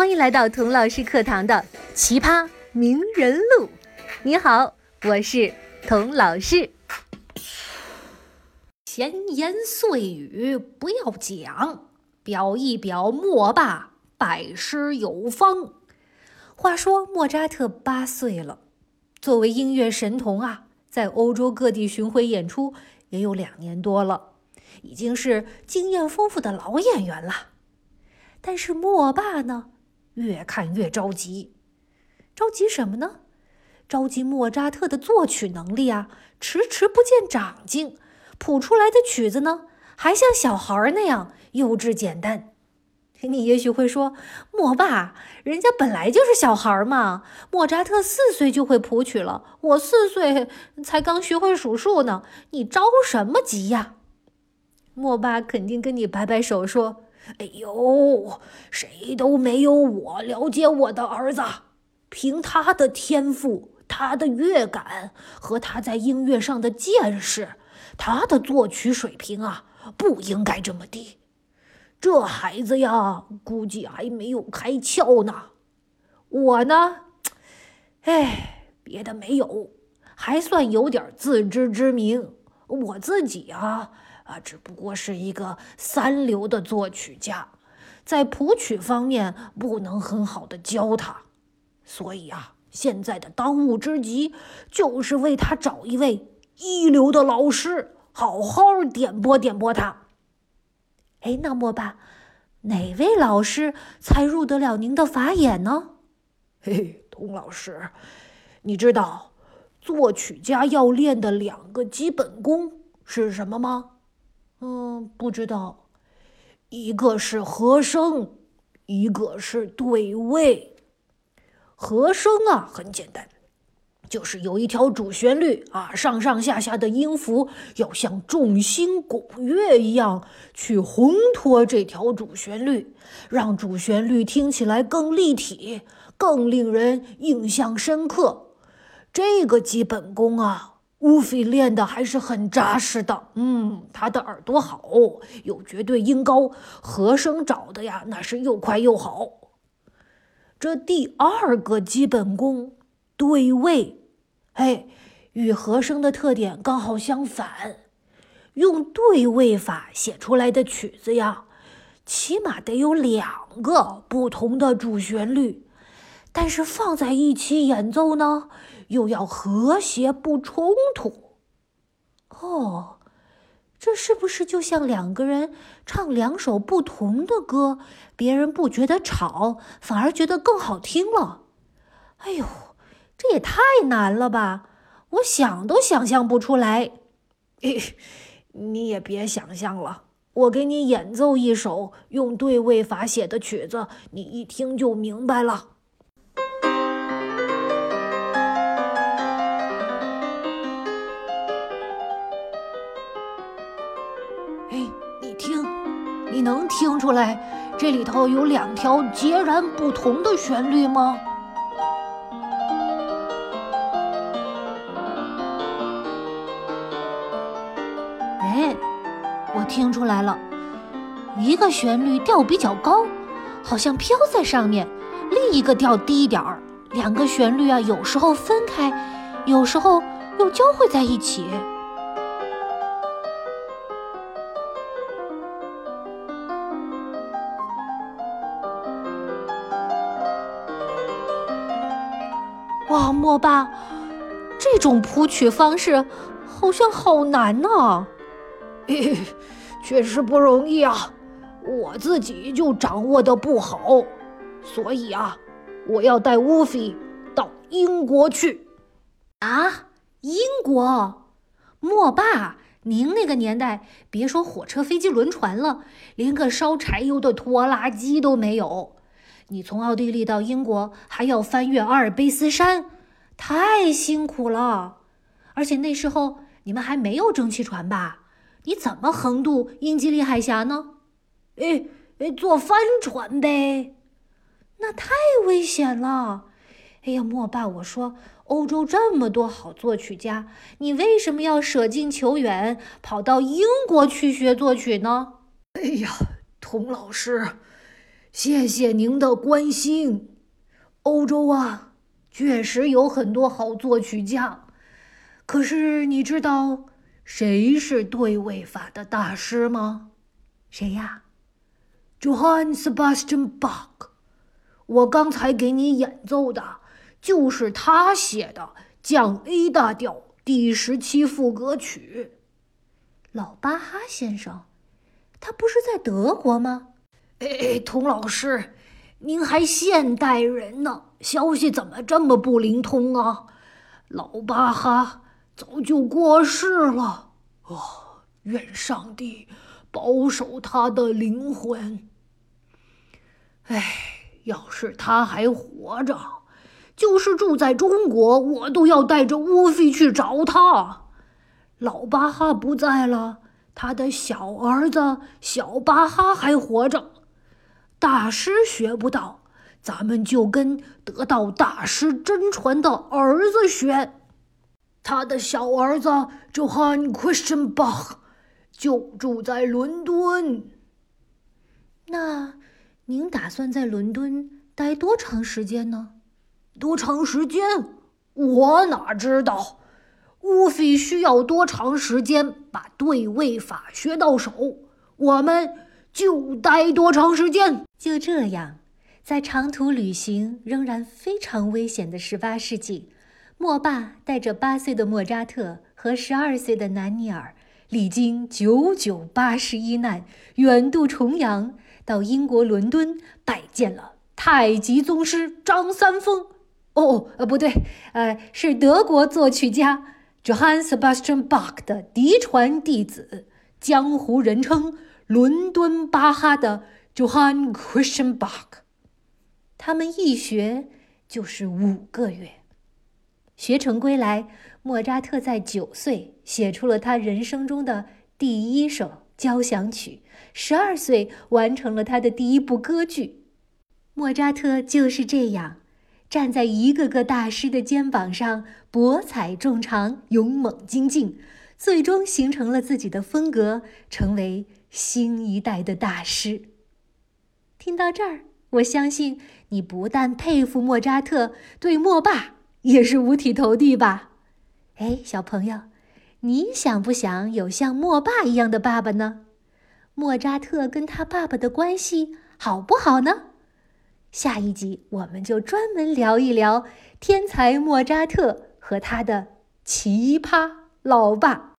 欢迎来到童老师课堂的奇葩名人录。你好，我是童老师。闲言碎语不要讲，表一表莫罢，拜师有方。话说莫扎特八岁了，作为音乐神童啊，在欧洲各地巡回演出也有两年多了，已经是经验丰富的老演员了。但是莫爸呢？越看越着急，着急什么呢？着急莫扎特的作曲能力啊，迟迟不见长进，谱出来的曲子呢，还像小孩那样幼稚简单。你也许会说，莫爸，人家本来就是小孩嘛。莫扎特四岁就会谱曲了，我四岁才刚学会数数呢，你着什么急呀？莫爸肯定跟你摆摆手说。哎呦，谁都没有我了解我的儿子。凭他的天赋、他的乐感和他在音乐上的见识，他的作曲水平啊，不应该这么低。这孩子呀，估计还没有开窍呢。我呢，哎，别的没有，还算有点自知之明。我自己啊。啊，只不过是一个三流的作曲家，在谱曲方面不能很好的教他，所以啊，现在的当务之急就是为他找一位一流的老师，好好点拨点拨他。哎，那么吧，哪位老师才入得了您的法眼呢？嘿嘿，童老师，你知道作曲家要练的两个基本功是什么吗？嗯，不知道，一个是和声，一个是对位。和声啊，很简单，就是有一条主旋律啊，上上下下的音符要像众星拱月一样去烘托这条主旋律，让主旋律听起来更立体，更令人印象深刻。这个基本功啊。乌菲练的还是很扎实的，嗯，他的耳朵好，有绝对音高，和声找的呀，那是又快又好。这第二个基本功对位，哎，与和声的特点刚好相反。用对位法写出来的曲子呀，起码得有两个不同的主旋律，但是放在一起演奏呢？又要和谐不冲突，哦，这是不是就像两个人唱两首不同的歌，别人不觉得吵，反而觉得更好听了？哎呦，这也太难了吧！我想都想象不出来。你也别想象了，我给你演奏一首用对位法写的曲子，你一听就明白了。你能听出来这里头有两条截然不同的旋律吗？哎，我听出来了，一个旋律调比较高，好像飘在上面；另一个调低点儿。两个旋律啊，有时候分开，有时候又交汇在一起。哇，莫爸，这种谱曲方式好像好难呢。嘿，确实不容易啊，我自己就掌握的不好，所以啊，我要带乌菲到英国去。啊，英国？莫爸，您那个年代，别说火车、飞机、轮船了，连个烧柴油的拖拉机都没有。你从奥地利到英国还要翻越阿尔卑斯山，太辛苦了。而且那时候你们还没有蒸汽船吧？你怎么横渡英吉利海峡呢？哎哎，坐帆船呗。那太危险了。哎呀，莫爸，我说，欧洲这么多好作曲家，你为什么要舍近求远，跑到英国去学作曲呢？哎呀，童老师。谢谢您的关心。欧洲啊，确实有很多好作曲家。可是你知道谁是对位法的大师吗？谁呀？Johann Sebastian Bach。我刚才给你演奏的，就是他写的降 A 大调第十七副歌曲。老巴哈先生，他不是在德国吗？哎，童老师，您还现代人呢，消息怎么这么不灵通啊？老巴哈早就过世了，哦，愿上帝保守他的灵魂。哎，要是他还活着，就是住在中国，我都要带着乌菲去找他。老巴哈不在了，他的小儿子小巴哈还活着。大师学不到，咱们就跟得到大师真传的儿子学。他的小儿子 Johann Christian Bach 就住在伦敦。那您打算在伦敦待多长时间呢？多长时间？我哪知道。乌菲需要多长时间把对位法学到手，我们就待多长时间。就这样，在长途旅行仍然非常危险的十八世纪，莫爸带着八岁的莫扎特和十二岁的南尼尔，历经九九八十一难，远渡重洋，到英国伦敦拜见了太极宗师张三丰。哦，呃，不对，呃，是德国作曲家 Johann Sebastian Bach 的嫡传弟子，江湖人称“伦敦巴哈”的。Johann Christian Bach，他们一学就是五个月。学成归来，莫扎特在九岁写出了他人生中的第一首交响曲，十二岁完成了他的第一部歌剧。莫扎特就是这样，站在一个个大师的肩膀上，博采众长，勇猛精进，最终形成了自己的风格，成为新一代的大师。听到这儿，我相信你不但佩服莫扎特，对莫爸也是五体投地吧？哎，小朋友，你想不想有像莫爸一样的爸爸呢？莫扎特跟他爸爸的关系好不好呢？下一集我们就专门聊一聊天才莫扎特和他的奇葩老爸。